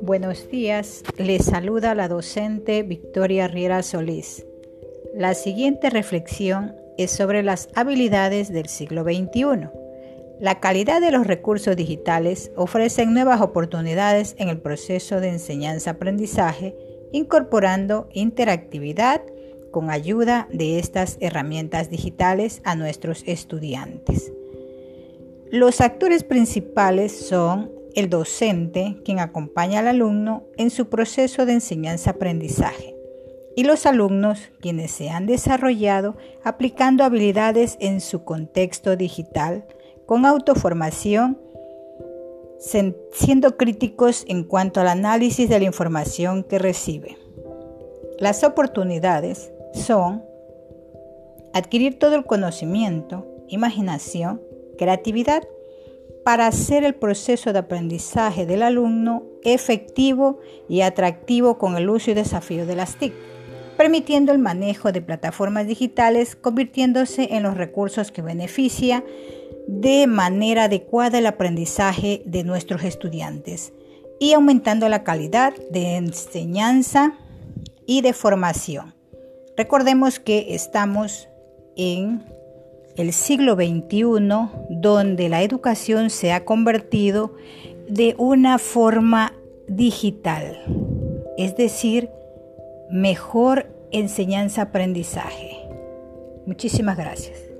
Buenos días, les saluda la docente Victoria Riera Solís. La siguiente reflexión es sobre las habilidades del siglo XXI. La calidad de los recursos digitales ofrece nuevas oportunidades en el proceso de enseñanza-aprendizaje, incorporando interactividad con ayuda de estas herramientas digitales a nuestros estudiantes. Los actores principales son el docente, quien acompaña al alumno en su proceso de enseñanza-aprendizaje, y los alumnos, quienes se han desarrollado aplicando habilidades en su contexto digital, con autoformación, siendo críticos en cuanto al análisis de la información que recibe. Las oportunidades son adquirir todo el conocimiento, imaginación, creatividad para hacer el proceso de aprendizaje del alumno efectivo y atractivo con el uso y desafío de las TIC, permitiendo el manejo de plataformas digitales, convirtiéndose en los recursos que beneficia de manera adecuada el aprendizaje de nuestros estudiantes y aumentando la calidad de enseñanza y de formación. Recordemos que estamos en el siglo XXI, donde la educación se ha convertido de una forma digital, es decir, mejor enseñanza-aprendizaje. Muchísimas gracias.